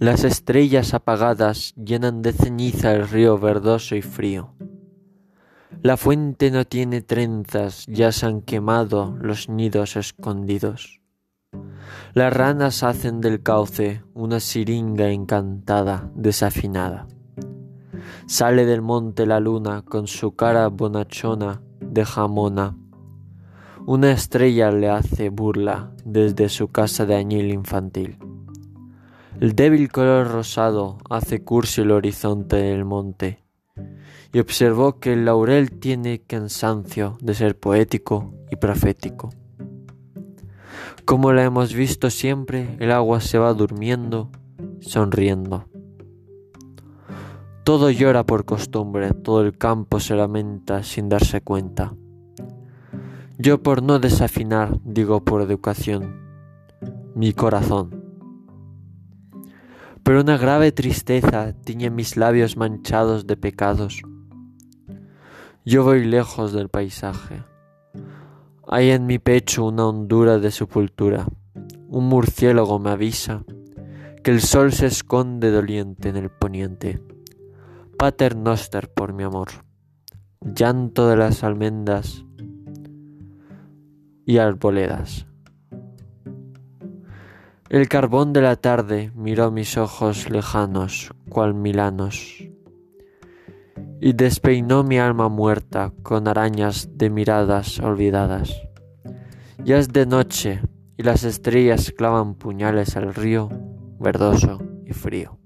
Las estrellas apagadas llenan de ceniza el río verdoso y frío. La fuente no tiene trenzas, ya se han quemado los nidos escondidos. Las ranas hacen del cauce una siringa encantada, desafinada. Sale del monte la luna con su cara bonachona de jamona. Una estrella le hace burla desde su casa de añil infantil. El débil color rosado hace curso el horizonte del monte y observó que el laurel tiene cansancio de ser poético y profético. Como la hemos visto siempre, el agua se va durmiendo, sonriendo. Todo llora por costumbre, todo el campo se lamenta sin darse cuenta. Yo por no desafinar, digo por educación, mi corazón. Pero una grave tristeza tiñe mis labios manchados de pecados. Yo voy lejos del paisaje. Hay en mi pecho una hondura de sepultura. Un murciélago me avisa que el sol se esconde doliente en el poniente. Pater noster por mi amor. Llanto de las almendas y arboledas. El carbón de la tarde miró mis ojos lejanos, cual milanos, y despeinó mi alma muerta con arañas de miradas olvidadas. Ya es de noche y las estrellas clavan puñales al río verdoso y frío.